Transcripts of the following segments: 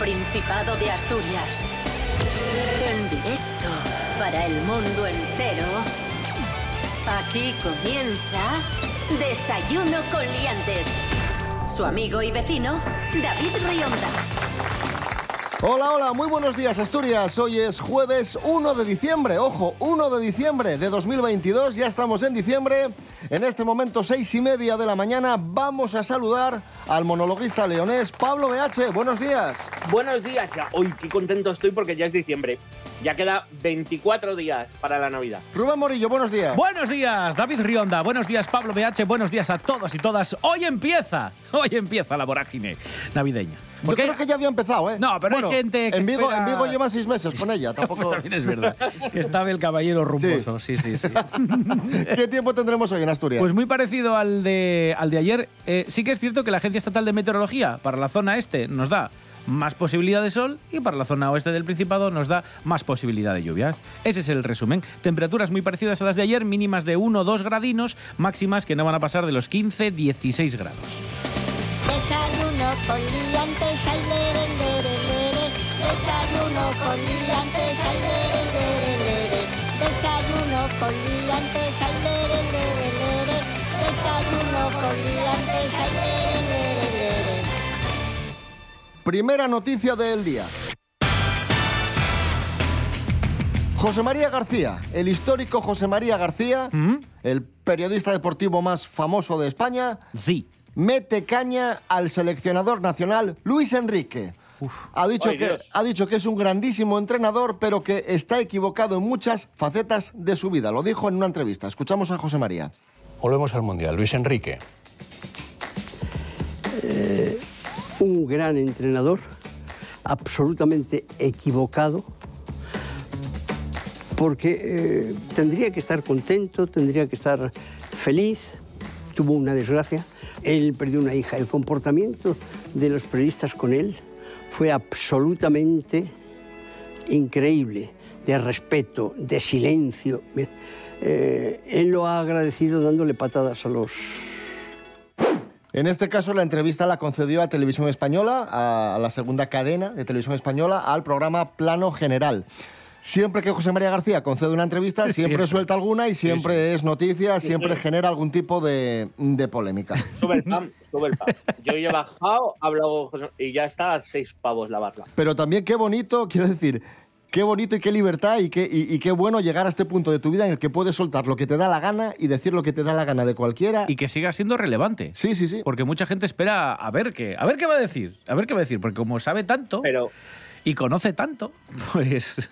Principado de Asturias. En directo para el mundo entero. Aquí comienza Desayuno con Liantes. Su amigo y vecino, David Rionda. Hola, hola, muy buenos días Asturias. Hoy es jueves 1 de diciembre, ojo, 1 de diciembre de 2022, ya estamos en diciembre. En este momento, seis y media de la mañana, vamos a saludar al monologuista leonés Pablo BH. Buenos días. Buenos días, ya. Hoy qué contento estoy porque ya es diciembre. Ya queda 24 días para la Navidad. Rubén Morillo, buenos días. Buenos días, David Rionda. Buenos días, Pablo BH. Buenos días a todos y todas. Hoy empieza, hoy empieza la vorágine navideña. Yo creo que ya había empezado, ¿eh? No, pero hay Bueno, gente que en Vigo, espera- en Vigo llevan seis meses con ella, tampoco... También es verdad. Que estaba el caballero rumboso. Sí, sí, sí. ¿Qué tiempo tendremos hoy en Asturias? Pues muy parecido al de, al de ayer. Eh, sí que es cierto que la Agencia Estatal de Meteorología para la zona este nos da más posibilidad de sol y para la zona oeste del Principado nos da más posibilidad de lluvias. Ese es el resumen. Temperaturas muy parecidas a las de ayer, mínimas de 1 o 2 gradinos, máximas que no van a pasar de los 15-16 grados. Con liantes, ay, lere, lere, lere. Desayuno con liantes, ay, lere, lere, lere. Desayuno con liantes, ay, lere, lere, lere. Desayuno con liantes, ay, lere, lere, lere. Primera noticia del día. José María García, el histórico José María García, ¿Mm? el periodista deportivo más famoso de España, Sí. Mete caña al seleccionador nacional Luis Enrique. Ha dicho, Ay, que, Dios. ha dicho que es un grandísimo entrenador, pero que está equivocado en muchas facetas de su vida. Lo dijo en una entrevista. Escuchamos a José María. Volvemos al Mundial. Luis Enrique. un gran entrenador, absolutamente equivocado, porque eh, tendría que estar contento, tendría que estar feliz, tuvo una desgracia, él perdió una hija, el comportamiento de los periodistas con él fue absolutamente increíble, de respeto, de silencio. Eh, él lo ha agradecido dándole patadas a los En este caso, la entrevista la concedió a Televisión Española, a la segunda cadena de Televisión Española, al programa Plano General. Siempre que José María García concede una entrevista, siempre, Siempre. suelta alguna y siempre es noticia, siempre genera algún tipo de, de polémica. Sube el pan, sube el pan. Yo ya he bajado, he hablado y ya está a seis pavos la barra. Pero también qué bonito, quiero decir, qué bonito y qué libertad y qué, y, y qué bueno llegar a este punto de tu vida en el que puedes soltar lo que te da la gana y decir lo que te da la gana de cualquiera. Y que siga siendo relevante. Sí, sí, sí. Porque mucha gente espera a ver qué, a ver qué va a decir, a ver qué va a decir, porque como sabe tanto Pero, y conoce tanto, pues.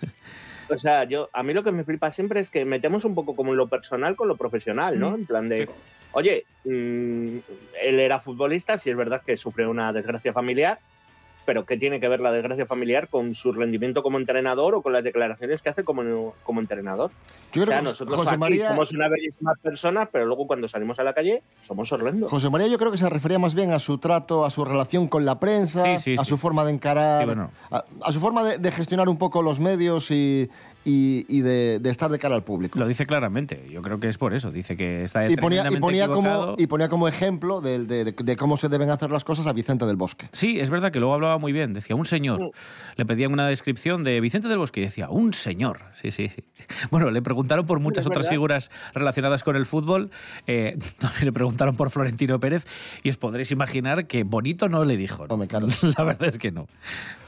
O sea, yo a mí lo que me flipa siempre es que metemos un poco como en lo personal con lo profesional, ¿no? En plan de, oye, mm, él era futbolista, si es verdad que sufrió una desgracia familiar, pero ¿qué tiene que ver la desgracia familiar con su rendimiento como entrenador o con las declaraciones que hace como, como entrenador? Yo O sea, creo que nosotros José aquí María, somos una bellísima persona, pero luego cuando salimos a la calle somos horrendos. José María yo creo que se refería más bien a su trato, a su relación con la prensa, Sí, sí, a sí. su forma de encarar, Sí, bueno. a, a su forma de, de gestionar un poco los medios y, y- y de, de estar de cara al público. lo dice claramente. Yo creo que es por eso. Dice que está Y ponía, y, ponía como, y ponía como ejemplo de, de- de- de cómo se deben hacer las cosas a Vicente del Bosque. Sí, es verdad que luego hablaba muy bien. Decía, un señor. Le pedían una descripción de Vicente del Bosque y decía, un señor. Sí, sí, sí. Bueno, le preguntaron por muchas otras verdad. figuras relacionadas con el fútbol. Eh, también le preguntaron por Florentino Pérez y os podréis imaginar que bonito no le dijo. ¿no? Hombre, claro. La verdad es que no.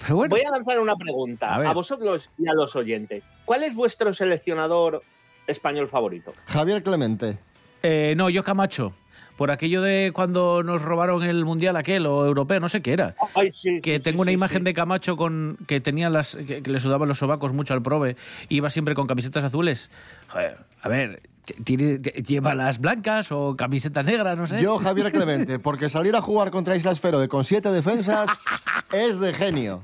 Pero bueno, Voy a lanzar una pregunta A vosotros y a los oyentes. ¿Cuál es vuestro seleccionador español favorito? Javier Clemente. eh, no, yo Camacho. Por aquello de cuando nos robaron el mundial aquel o europeo, no sé qué era. Ay, sí, que sí, tengo sí, una sí, imagen sí. de Camacho con que tenía las que, que le sudaban los sobacos mucho al prove iba siempre con camisetas azules Joder, a ver tiene- lleva las blancas o camiseta negra no sé Yo, Javier Clemente, porque salir a jugar contra Islas Feroe con siete defensas es de genio.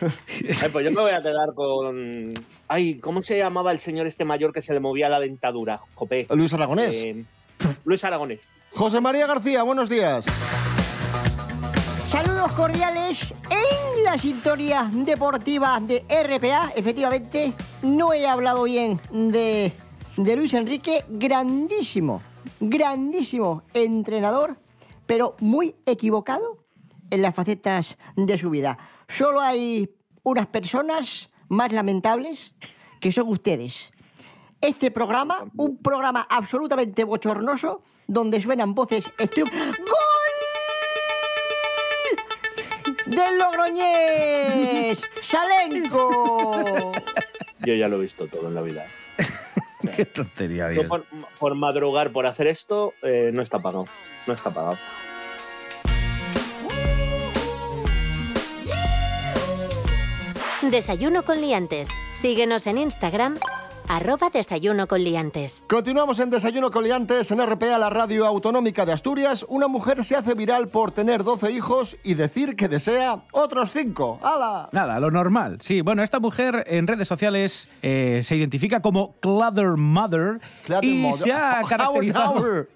Ay, pues yo me voy a quedar con. Ay, ¿cómo se llamaba el señor este mayor que se le movía la dentadura? Luis Aragonés. Eh, Luis Aragonés. José María García, buenos días. Saludos cordiales en la sintonía deportiva de RPA. Efectivamente, no he hablado bien de, de Luis Enrique. Grandísimo, grandísimo entrenador, pero muy equivocado en las facetas de su vida. Solo hay unas personas más lamentables que son ustedes. Este programa, un programa absolutamente bochornoso, donde suenan voces. ¡Gol! ¡Del Logroñés! ¡Salenco! Yo ya lo he visto todo en la vida. Qué tontería, Yo Dios. por, por madrugar, por hacer esto, eh, no está pagado. No está pagado. Desayuno con liantes. Síguenos en Instagram, arroba desayuno con liantes. Continuamos en Desayuno Coliantes en RPA, la radio autonómica de Asturias. Una mujer se hace viral por tener 12 hijos y decir que desea otros 5. ¡Hala! Nada, lo normal. Sí, bueno, esta mujer en redes sociales eh, se identifica como Cluther Mother Cluther y Mother. se ha caracterizado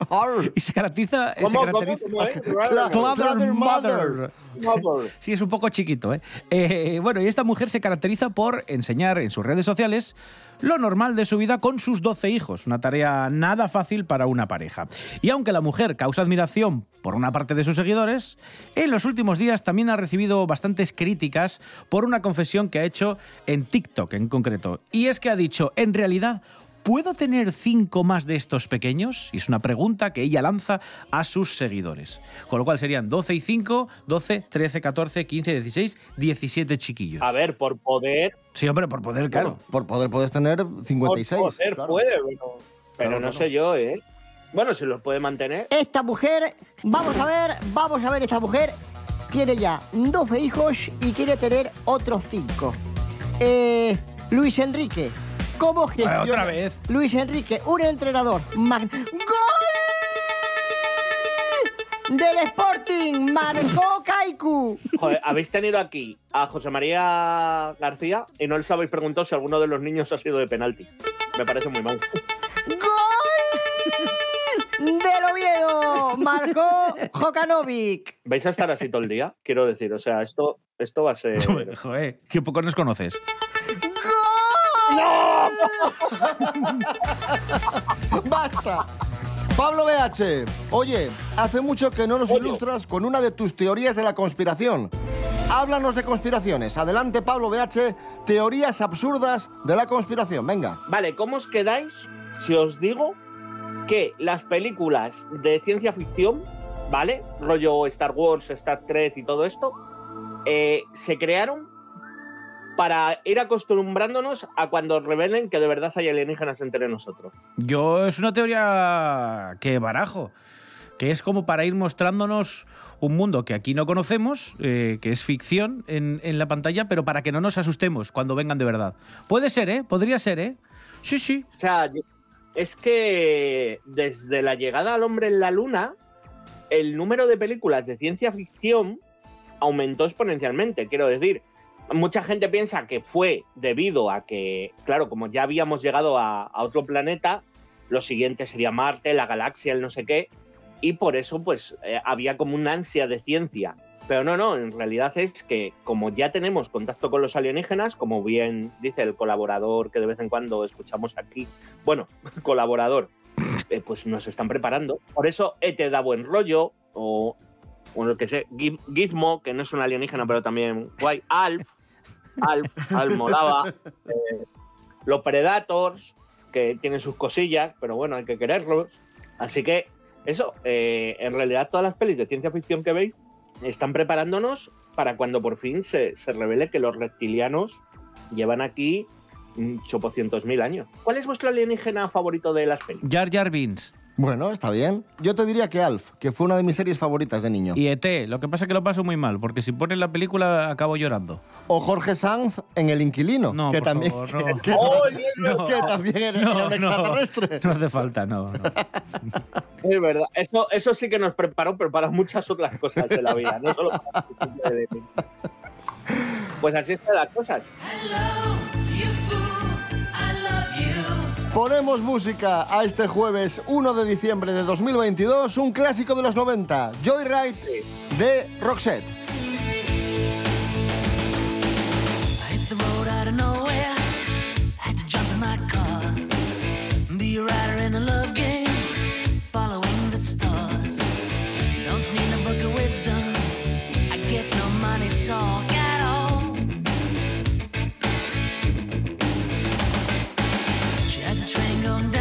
y se caracteriza, se ¿Cómo, cómo, caracteriza cómo, eh? Mother. Mother. Sí, es un poco chiquito, ¿eh? Eh, Bueno, y esta mujer se caracteriza por enseñar en sus redes sociales lo normal de su vida con sus 12 hijos, una tarea nada fácil para una pareja. Y aunque la mujer causa admiración por una parte de sus seguidores, en los últimos días también ha recibido bastantes críticas por una confesión que ha hecho en TikTok en concreto. Y es que ha dicho, en realidad, ¿Puedo tener cinco más de estos pequeños? Y es una pregunta que ella lanza a sus seguidores. Con lo cual serían 12 y 5, 12, 13, 14, 15, 16, 17 chiquillos. A ver, por poder. Sí, hombre, por poder, claro. Bueno, por poder puedes tener Por 56. poder claro. puede, pero, pero Claro, no claro. sé yo, ¿eh? Bueno, si los puede mantener. Esta mujer, vamos a ver, vamos a ver, esta mujer tiene ya 12 hijos y quiere tener otros 5. Eh, Luis Enrique, ¿cómo gestiona? otra vez. Luis Enrique, un entrenador. mag- ¡Gol! Del Sporting, marcó Kaiku. Joder, habéis tenido aquí a José María García y no les habéis preguntado si alguno de los niños ha sido de penalti. Me parece muy mal. ¡Gol! Del Oviedo, marcó Jokanovic. ¿Vais a estar así todo el día? Quiero decir, o sea, esto, esto va a ser. Joder, qué poco nos conoces. ¡Basta! Pablo BH, oye, hace mucho que no nos Oye. ilustras con una de tus teorías de la conspiración. Háblanos de conspiraciones. Adelante, Pablo BH, teorías absurdas de la conspiración. Venga. Vale, ¿cómo os quedáis si os digo que las películas de ciencia ficción, ¿vale? Rollo Star Wars, Star Trek y todo esto, eh, se crearon para ir acostumbrándonos a cuando revelen que de verdad hay alienígenas entre nosotros. Yo es una teoría que barajo, que es como para ir mostrándonos un mundo que aquí no conocemos, eh, que es ficción en, en la pantalla, pero para que no nos asustemos cuando vengan de verdad. Puede ser, ¿eh? Podría ser, ¿eh? Sí, sí. O sea, es que desde la llegada al hombre en la luna, el número de películas de ciencia ficción aumentó exponencialmente. Quiero decir, mucha gente piensa que fue debido a que, claro, como ya habíamos llegado a, otro planeta, lo siguiente sería Marte, la galaxia, el no sé qué, y por eso pues eh, había como una ansia de ciencia. Pero no, no, en realidad es que como ya tenemos contacto con los alienígenas, como bien dice el colaborador que de vez en cuando escuchamos aquí, bueno, colaborador, eh, pues nos están preparando. Por eso ET da buen rollo, o, o lo que sé, Giz- Gizmo, que no es un alienígena, pero también guay, Alf, Alf, molaba, eh, los Predators, que tienen sus cosillas, pero bueno, hay que quererlos. Así que eso, eh, en realidad todas las pelis de ciencia ficción que veis están preparándonos para cuando por fin se, revele que los reptilianos llevan aquí mm, chopocientos mil años. ¿Cuál es vuestro alienígena favorito de las pelis? Jar Jar. Bueno, está bien. Yo te diría que Alf, que fue una de mis series favoritas de niño. Y ET, lo que pasa es que lo paso muy mal, porque si pones la película acabo llorando. O Jorge Sanz en El Inquilino, No, que por también, favor, no. que, No. que también era, era un extraterrestre. No hace falta, no. no. Es verdad, eso, eso sí que nos preparó, pero para muchas otras cosas de la vida, no solo para. Pues así están las cosas. Ponemos música a este jueves 1 de diciembre de 2022, un clásico de los 90, Joyride de Roxette. I pero no.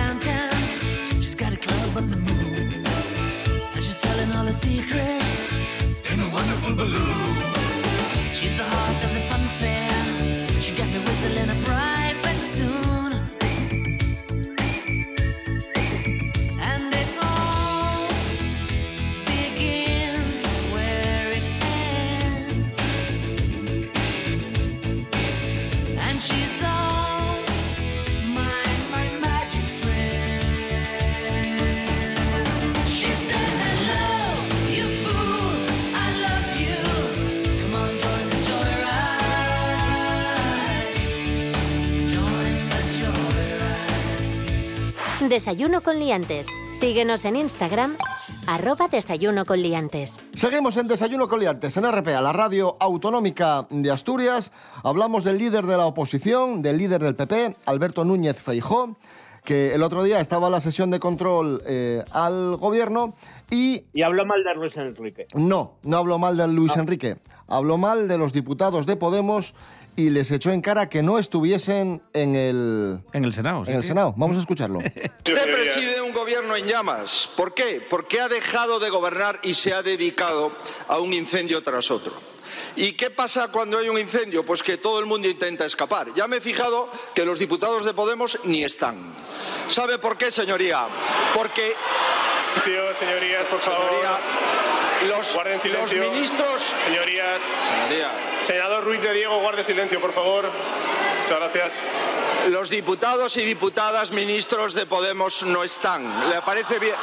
Desayuno con liantes. Síguenos en Instagram, arroba desayuno con liantes. Seguimos en Desayuno Coliantes, en RPA, la radio autonómica de Asturias. Hablamos del líder de la oposición, del líder del PP, Alberto Núñez Feijó, que el otro día estaba en la sesión de control eh, al gobierno y Y habló mal de Luis Enrique. no, no habló mal de Luis Enrique, habló mal de los diputados de Podemos y les echó en cara que no estuviesen en el, En el Senado. sí, en el. Senado. Vamos a escucharlo. Usted preside un gobierno en llamas. ¿Por qué? Porque ha dejado de gobernar y se ha dedicado a un incendio tras otro. ¿Y qué pasa cuando hay un incendio? Pues que todo el mundo intenta escapar. Ya me he fijado que los diputados de Podemos ni están. ¿Sabe por qué, señoría? Porque señorías, por favor. señoría, los, Guarden los silencio. ministros... Señorías. Señoría, Senador Ruiz de Diego, guarde silencio, por favor. Muchas gracias. los diputados y diputadas ministros de Podemos no están. ¿Le parece bien?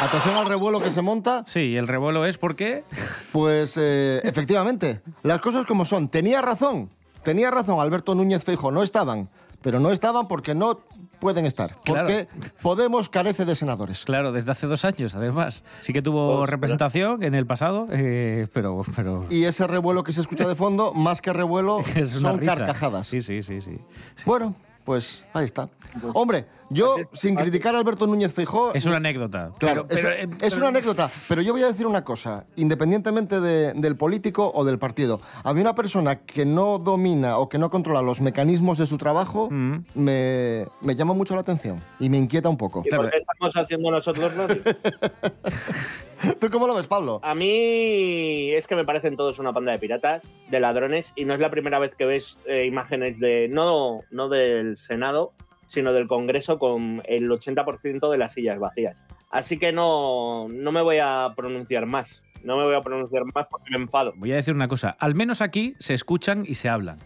Atención al revuelo que se monta. Sí, el revuelo es porque Pues eh, efectivamente, las cosas como son. Tenía razón, tenía razón Alberto Núñez Feijo, no estaban, pero no estaban porque no pueden estar, Claro. porque Podemos carece de senadores. Claro, desde hace dos años, además. Sí que tuvo representación en el pasado, eh, pero, pero Y ese revuelo que se escucha de fondo, más que revuelo, son risa. carcajadas. Sí, sí, sí, sí. Bueno, pues ahí está. Hombre, yo, sin criticar a Alberto Núñez Feijó... Es una anécdota. Claro, Pero- pero, es, eh, es una anécdota, pero yo voy a decir una cosa, independientemente de- del político o del partido. A mí una persona que no domina o que no controla los mecanismos de su trabajo Mm. me, me llama mucho la atención y me inquieta un poco. ¿Y por qué estamos haciendo nosotros radio? ¿Tú cómo lo ves, Pablo? A mí es que me parecen todos una panda de piratas, de ladrones, y no es la primera vez que ves eh, imágenes de, no, no del Senado, sino del Congreso con el 80% de las sillas vacías. Así que no, no me voy a pronunciar más. No me voy a pronunciar más porque me enfado. Voy a decir una cosa. Al menos aquí se escuchan y se hablan.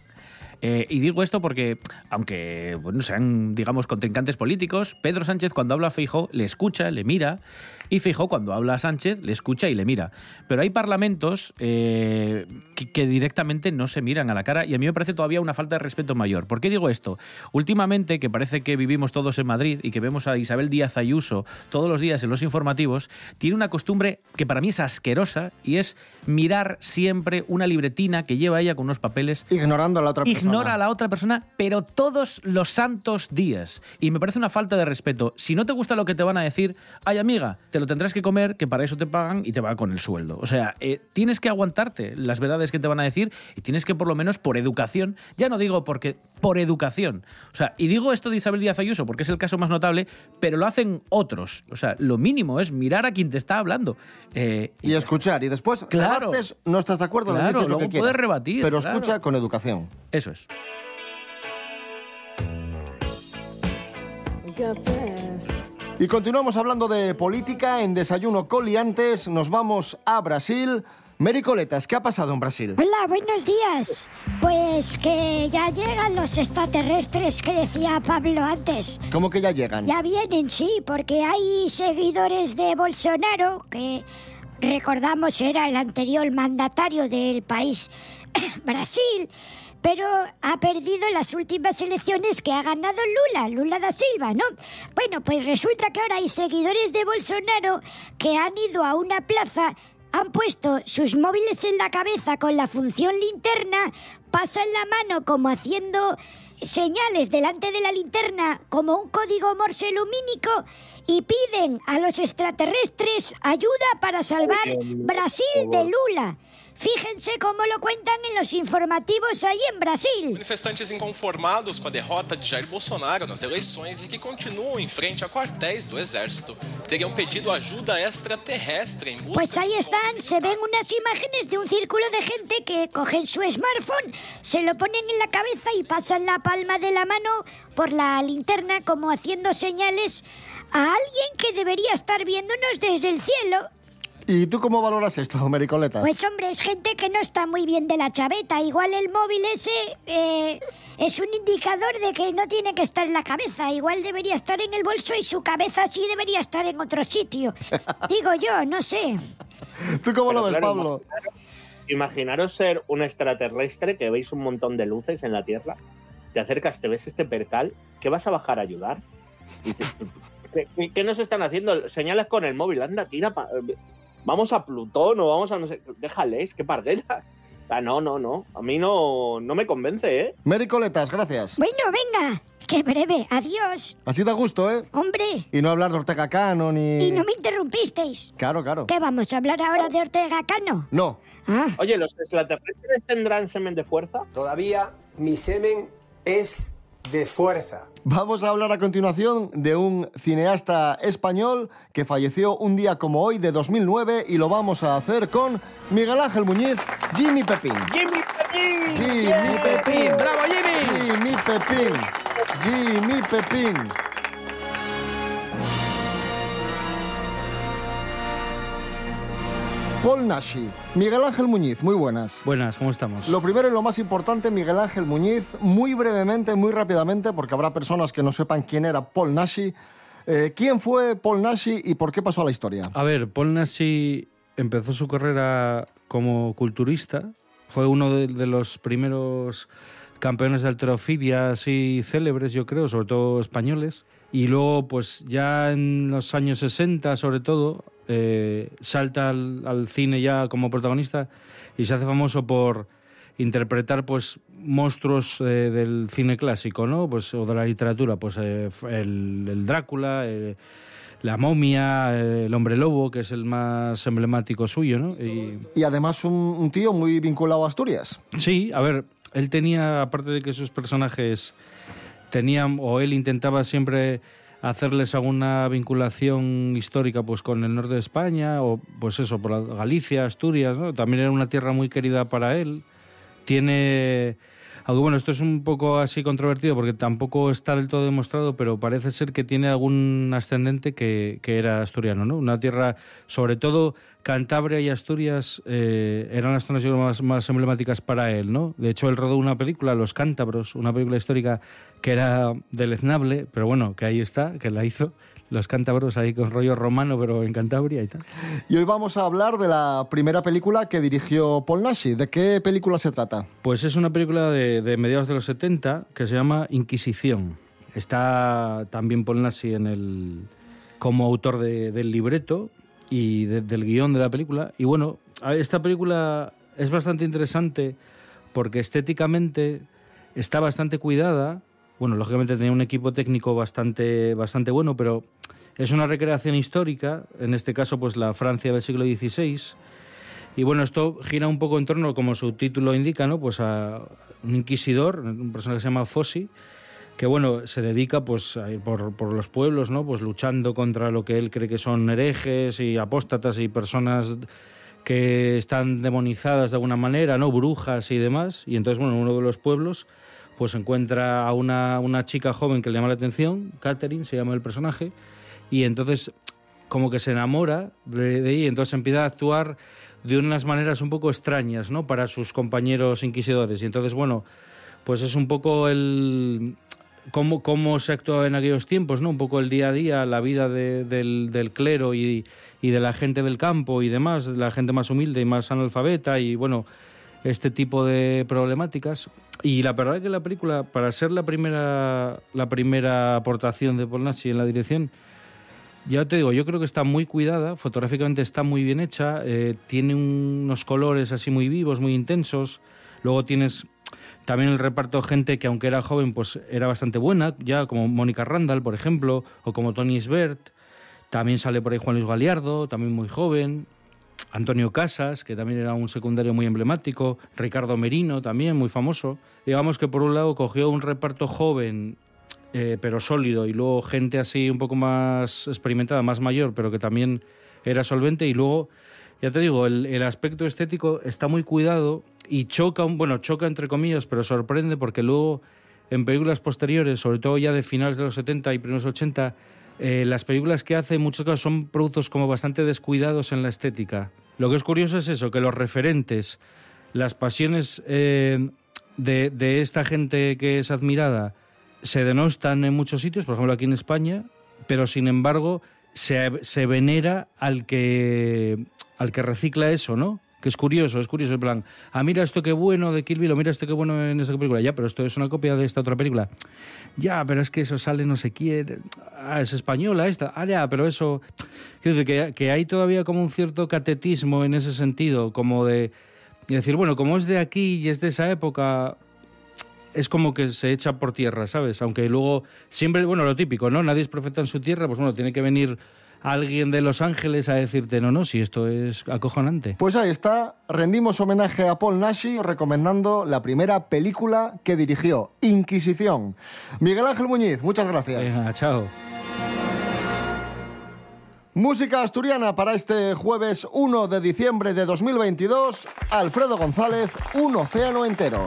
Eh, y digo esto porque, aunque sean, digamos, contrincantes políticos, Pedro Sánchez cuando habla a Feijó le escucha, le mira, y Feijó cuando habla a Sánchez le escucha y le mira. Pero hay parlamentos eh, que, que directamente no se miran a la cara y a mí me parece todavía una falta de respeto mayor. ¿Por qué digo esto? Últimamente, que parece que vivimos todos en Madrid y que vemos a Isabel Díaz Ayuso todos los días en los informativos, tiene una costumbre que para mí es asquerosa y es mirar siempre una libretina que lleva ella con unos papeles Ignorando la otra persona. Ignora a la otra persona, pero todos los santos días. Y me parece una falta de respeto. Si no te gusta lo que te van a decir, ay amiga, te lo tendrás que comer, que para eso te pagan y te va con el sueldo. O sea, eh, tienes que aguantarte las verdades que te van a decir y tienes que por lo menos por educación, ya no digo porque, por educación. O sea, y digo esto de Isabel Díaz Ayuso porque es el caso más notable, pero lo hacen otros. O sea, lo mínimo es mirar a quien te está hablando. Eh, Y escuchar, y después Claro. rebates, no estás de acuerdo, Claro, dices lo luego que quieras. puedes rebatir, Pero claro. escucha con educación. eso es. Y continuamos hablando de política en Desayuno Coliantes. Nos vamos a Brasil. Mary Coletas, ¿qué ha pasado en Brasil? Hola, buenos días. Pues que ya llegan los extraterrestres que decía Pablo antes. ¿Cómo que ya llegan? Ya vienen, sí, porque hay seguidores de Bolsonaro, que recordamos era el anterior mandatario del país Brasil, pero ha perdido las últimas elecciones que ha ganado Lula, Lula da Silva, ¿no? Bueno, pues resulta que ahora hay seguidores de Bolsonaro que han ido a una plaza han puesto sus móviles en la cabeza con la función linterna, pasan la mano como haciendo señales delante de la linterna como un código morse lumínico y piden a los extraterrestres ayuda para salvar Brasil de Lula. Fíjense cómo lo cuentan en los informativos ahí en Brasil. Manifestantes inconformados com a derrota de Jair Bolsonaro nas eleições e que continuam em frente a quartéis do Exército teriam pedido ajuda extraterrestre em busca Pues ahí están, se ven unas imágenes de un círculo de gente que cogen su smartphone, se lo ponen en la cabeza y pasan la palma de la mano por la linterna como haciendo señales a alguien que debería estar viéndonos desde el cielo. ¿Y tú cómo valoras esto, Mericoleta? Pues hombre, es gente que no está muy bien de la chaveta. Igual el móvil ese eh, es un indicador de que no tiene que estar en la cabeza. Igual debería estar en el bolso y su cabeza sí debería estar en otro sitio. Digo yo, no sé. ¿Tú cómo lo ves, claro, Pablo? Imaginaros ser un extraterrestre que veis un montón de luces en la Tierra, te acercas, te ves este percal, ¿qué vas a bajar a ayudar? Y dices, ¿qué, qué- qué nos están haciendo? Señales con el móvil, anda, tira, pa- vamos a Plutón o vamos a no sé, déjales, qué pardela. Ah, no, no, no, a mí no, no me convence, ¿eh? Mericoletas, gracias. Bueno, venga, qué breve. Adiós. Así da gusto, ¿eh? Hombre, Y no hablar de Ortega Cano ni... y no me interrumpisteis. Claro, claro. ¿Qué vamos a hablar ahora de Ortega Cano? No. Ah, Oye, ¿los extraterrestres tendrán semen de fuerza? Todavía mi semen es de fuerza. Vamos a hablar a continuación de un cineasta español que falleció un día como hoy de 2009 y lo vamos a hacer con Miguel Ángel Muñiz, Jimmy Pepín. ¡Jimmy Pepín! Jimmy Pepín. ¡Bravo, Jimmy! Jimmy Pepín. Jimmy Pepín. Paul Nashi. Miguel Ángel Muñiz, muy buenas. Buenas, ¿cómo estamos? Lo primero y lo más importante, Miguel Ángel Muñiz, muy brevemente, muy rápidamente, porque habrá personas que no sepan quién era Paul Nashi. Eh, ¿Quién fue Paul Nashi y por qué pasó a la historia? A ver, Paul Nashi empezó su carrera como culturista. Fue uno de, de los primeros campeones de alterofilia así célebres, yo creo, sobre todo españoles. Y luego, pues ya en los años 60, sobre todo, eh, salta al, al cine ya como protagonista y se hace famoso por interpretar pues monstruos eh, del cine clásico, ¿no? Pues o de la literatura, pues eh, el, el Drácula, la momia, el hombre lobo, que es el más emblemático suyo, ¿no? Y, Y además un, un tío muy vinculado a Asturias. Sí, a ver, él tenía, aparte de que sus personajes tenían, o él intentaba siempre hacerles alguna vinculación histórica pues con el norte de España, o pues eso, por Galicia, Asturias. También era una tierra muy querida para él. Tiene... Aunque bueno, esto es un poco así controvertido porque tampoco está del todo demostrado, pero parece ser que tiene algún ascendente que, que era asturiano, ¿no? Una tierra, sobre todo Cantabria y Asturias eh, eran las zonas más, más emblemáticas para él, ¿no? De hecho, él rodó una película, Los Cántabros, una película histórica que era deleznable, pero bueno, que ahí está, que la hizo. Los Cántabros ahí con rollo romano, pero en Cantabria y tal. Y hoy vamos a hablar de la primera película que dirigió Paul Nashi. ¿De qué película se trata? Pues es una película de, de mediados de los 70 que se llama Inquisición. Está también Paul Nashi en el, como autor de- del libreto y de- del guion de la película. Y bueno, esta película es bastante interesante porque estéticamente está bastante cuidada. Bueno, lógicamente tenía un equipo técnico bastante, bastante bueno, pero es una recreación histórica, en este caso pues la Francia del siglo XVI. Y bueno, esto gira un poco en torno, como su título indica, ¿no? Pues a un inquisidor, un personaje que se llama Fossi, que bueno, se dedica pues por, por los pueblos, ¿no? Pues luchando contra lo que él cree que son herejes y apóstatas y personas que están demonizadas de alguna manera, ¿no? Brujas y demás. Y entonces, bueno, en uno de los pueblos pues encuentra a una, una chica joven que le llama la atención, Catherine se llama el personaje, y entonces como que se enamora de, de ella entonces empieza a actuar de unas maneras un poco extrañas, ¿no? Para sus compañeros inquisidores. Y entonces, bueno, pues es un poco el cómo, cómo se actuaba en aquellos tiempos, ¿no? Un poco el día a día, la vida de- del, clero y, de la gente del campo y demás, la gente más humilde y más analfabeta y bueno, este tipo de problemáticas. Y la verdad es que la película, para ser la primera, la primera aportación de Polnacci en la dirección, ya te digo, yo creo que está muy cuidada, fotográficamente está muy bien hecha, eh, tiene unos colores así muy vivos, muy intensos. Luego tienes también el reparto de gente que aunque era joven, pues era bastante buena, ya como Mónica Randall, por ejemplo, o como Tony Sbert. También sale por ahí Juan Luis Galiardo, también muy joven. Antonio Casas, que también era un secundario muy emblemático, Ricardo Merino también, muy famoso. Digamos que por un lado cogió un reparto joven, eh, pero sólido, y luego gente así un poco más experimentada, más mayor, pero que también era solvente, y luego, ya te digo, el, el aspecto estético está muy cuidado y choca, bueno, choca entre comillas, pero sorprende porque luego en películas posteriores, sobre todo ya de finales de los 70 y primeros 80, eh, las películas que hace en muchos casos son productos como bastante descuidados en la estética. Lo que es curioso es eso, que los referentes, las pasiones eh, de, de esta gente que es admirada se denostan en muchos sitios, por ejemplo aquí en España, pero sin embargo se, se venera al que, al que recicla eso, ¿no? Que es curioso, es curioso, en plan, ah, mira esto qué bueno de Kill Bill, mira esto qué bueno en esa película, ya, pero esto es una copia de esta otra película. Ya, pero es que eso sale no sé quién, ah, es española esta, ah, ya, pero eso... Quiero decir, que, que hay todavía como un cierto catetismo en ese sentido, como de, de decir, bueno, como es de aquí y es de esa época, es como que se echa por tierra, ¿sabes? Aunque luego siempre, bueno, lo típico, ¿no? Nadie es profeta en su tierra, pues bueno, tiene que venir alguien de Los Ángeles a decirte, no, no, si esto es acojonante. Pues ahí está, rendimos homenaje a Paul Nashi recomendando la primera película que dirigió, Inquisición. Miguel Ángel Muñiz, muchas gracias. Venga, chao. Música asturiana para este jueves 1 de diciembre de 2022. Alfredo González, Un Océano Entero.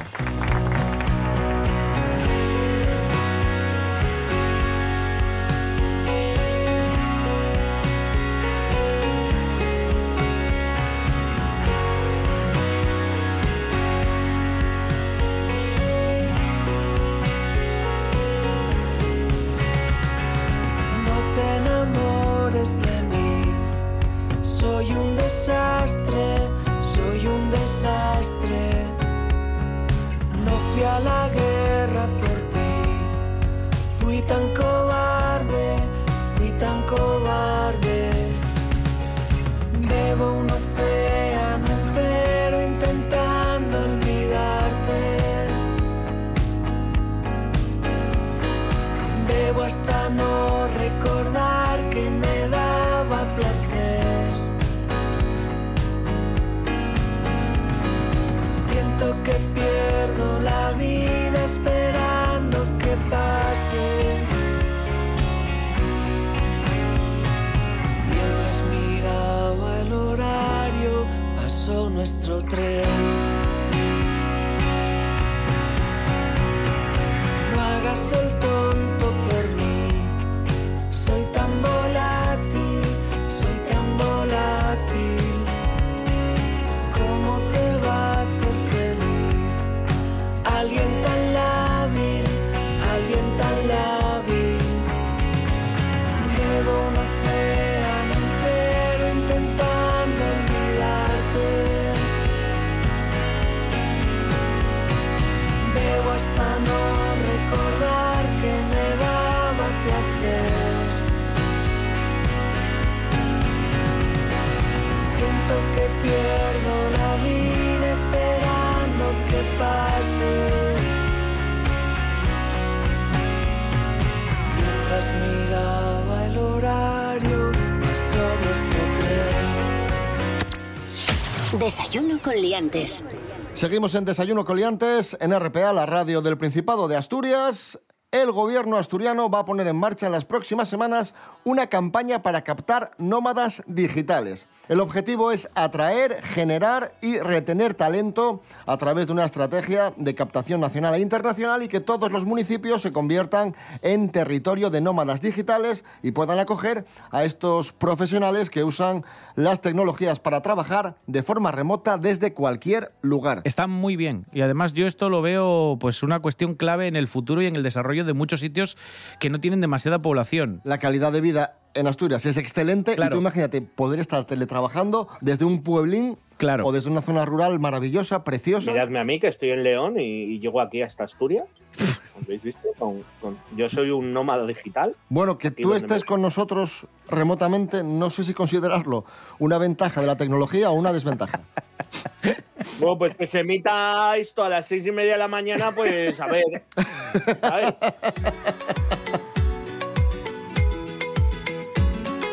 Desayuno con liantes. Seguimos en Desayuno Coliantes, en RPA, la radio del Principado de Asturias. El gobierno asturiano va a poner en marcha en las próximas semanas una campaña para captar nómadas digitales. El objetivo es atraer, generar y retener talento a través de una estrategia de captación nacional e internacional y que todos los municipios se conviertan en territorio de nómadas digitales y puedan acoger a estos profesionales que usan las tecnologías para trabajar de forma remota desde cualquier lugar. Está muy bien. Y además yo esto lo veo pues una cuestión clave en el futuro y en el desarrollo de muchos sitios que no tienen demasiada población. La calidad de vida en Asturias es excelente Claro. y tú imagínate poder estar teletrabajando desde un pueblín Claro. o desde una zona rural maravillosa, preciosa. Miradme a mí, que estoy en León y, y llego aquí hasta Asturias. ¿Habéis visto? Con- con- yo soy un nómada digital. Bueno, que tú estés me- con nosotros remotamente, no sé si considerarlo una ventaja de la tecnología o una desventaja. Bueno, pues que se emita esto a las seis y media de la mañana, pues a ver. ¿sabes?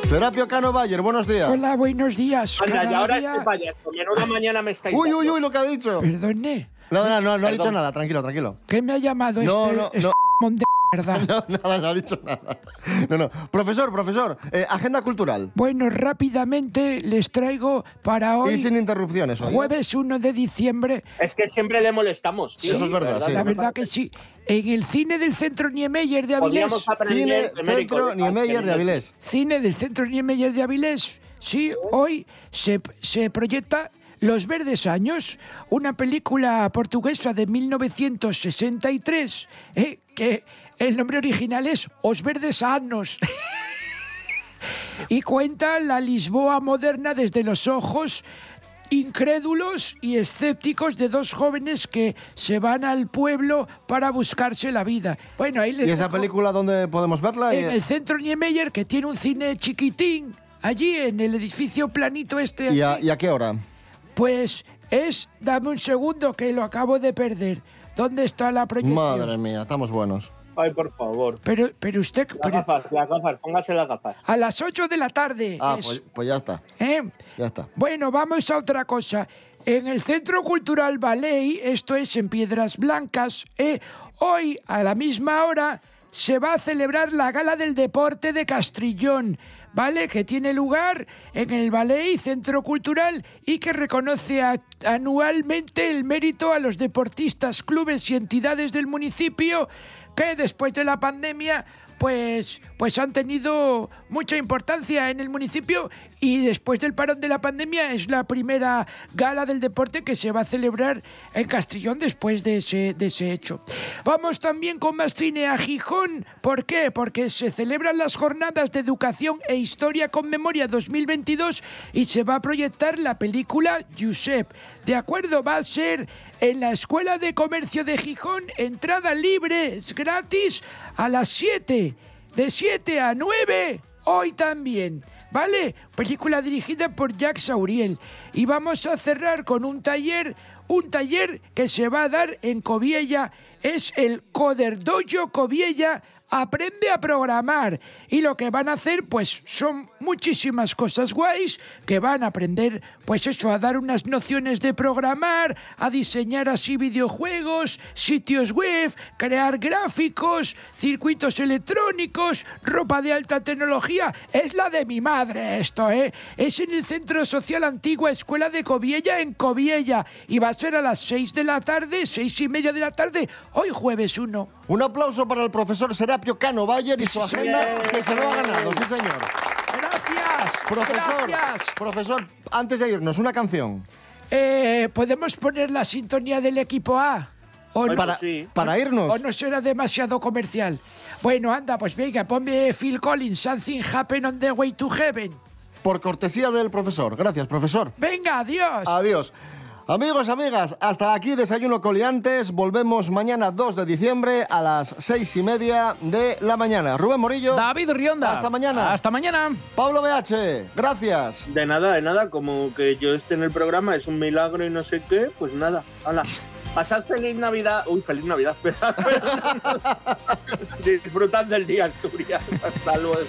Serapio Cano Bayer, buenos días. Hola, buenos días. Anda, y ahora día- este payaso, menuda mañana me estáis Uy, uy, uy, lo que ha dicho. Perdone. No, no, no, no ha dicho nada, tranquilo, tranquilo. ¿Qué me ha llamado No, este, no, este no. De verdad? No, nada, no ha dicho nada. No, no. Profesor, profesor, eh, agenda cultural. Bueno, rápidamente les traigo para hoy, Y sin interrupciones. jueves 1 de diciembre. Es que siempre le molestamos. tío. Eso es verdad, sí. La verdad que sí. En el cine del Centro Niemeyer de Avilés. Cine Centro de Niemeyer de Avilés. Cine del Centro Niemeyer de Avilés. Sí, hoy se, se proyecta Los Verdes Años, una película portuguesa de 1963, eh, que el nombre original es Os Verdes Anos. y cuenta la Lisboa moderna desde los ojos incrédulos y escépticos de dos jóvenes que se van al pueblo para buscarse la vida. Bueno, ahí les ¿Y esa dejo- película dónde podemos verla? en el centro Niemeyer, que tiene un cine chiquitín, allí en el edificio planito este. ¿Y a, así. y a qué hora? Pues es, dame un segundo que lo acabo de perder. ¿Dónde está la proyección? Madre mía, estamos buenos. Ay, por favor. Pero, pero usted, Las pero- gafas, las gafas, póngase las gafas. a las 8 de la tarde. Ah, es, pues, pues ya está, ¿eh? ya está. Bueno, vamos a otra cosa. En el Centro Cultural Ballet, esto es en Piedras Blancas, eh, hoy a la misma hora se va a celebrar la Gala del Deporte de Castrillón, ¿vale? Que tiene lugar en el Ballet Centro Cultural y que reconoce anualmente el mérito a los deportistas, clubes y entidades del municipio que después de la pandemia pues, pues han tenido mucha importancia en el municipio y después del parón de la pandemia es la primera gala del deporte que se va a celebrar en Castrillón después de ese, de ese hecho. Vamos también con más cine a Gijón. ¿Por qué? Porque se celebran las jornadas de educación e historia con memoria 2022 y se va a proyectar la película Josep. De acuerdo, va a ser en la Escuela de Comercio de Gijón, entrada libre, es gratis, a las 7, de 7 a 9, hoy también. ¿Vale? Película dirigida por Jacques Sauriel. Y vamos a cerrar con un taller, un taller que se va a dar en Coviella. Es el Coderdoyo Coviella aprende a programar. Y lo que van a hacer pues son muchísimas cosas guays que van a aprender pues eso a dar unas nociones de programar a diseñar así videojuegos sitios web crear gráficos circuitos electrónicos ropa de alta tecnología. Es la de mi madre esto eh es en el centro social antigua escuela de Coviella en Coviella. Y va a ser a las 6 de la tarde seis y media de la tarde hoy jueves 1 Un aplauso para el profesor Serapio Cano Bayer y su agenda que se lo ha ganado, sí señor. Gracias. Profesor, Gracias. profesor, antes de irnos, una canción. Eh, ¿Podemos poner la sintonía del equipo A? ¿O Ay, no? para- sí. para irnos. ¿O no será demasiado comercial? Bueno, anda, pues venga, ponme Phil Collins, Something Happen on the Way to Heaven. Por cortesía del profesor. Gracias, profesor. Venga, adiós. Adiós. Amigos, amigas, hasta aquí Desayuno Coliantes. Volvemos mañana 2 de diciembre a las seis y media de la mañana. Rubén Morillo. David Rionda. Hasta mañana. Hasta mañana. Pablo BH, gracias. De nada, de nada, como que yo esté en el programa es un milagro y no sé qué, pues nada, hala. Pasad feliz Navidad. Uy, feliz Navidad. Disfrutad del día, Asturias. Hasta luego.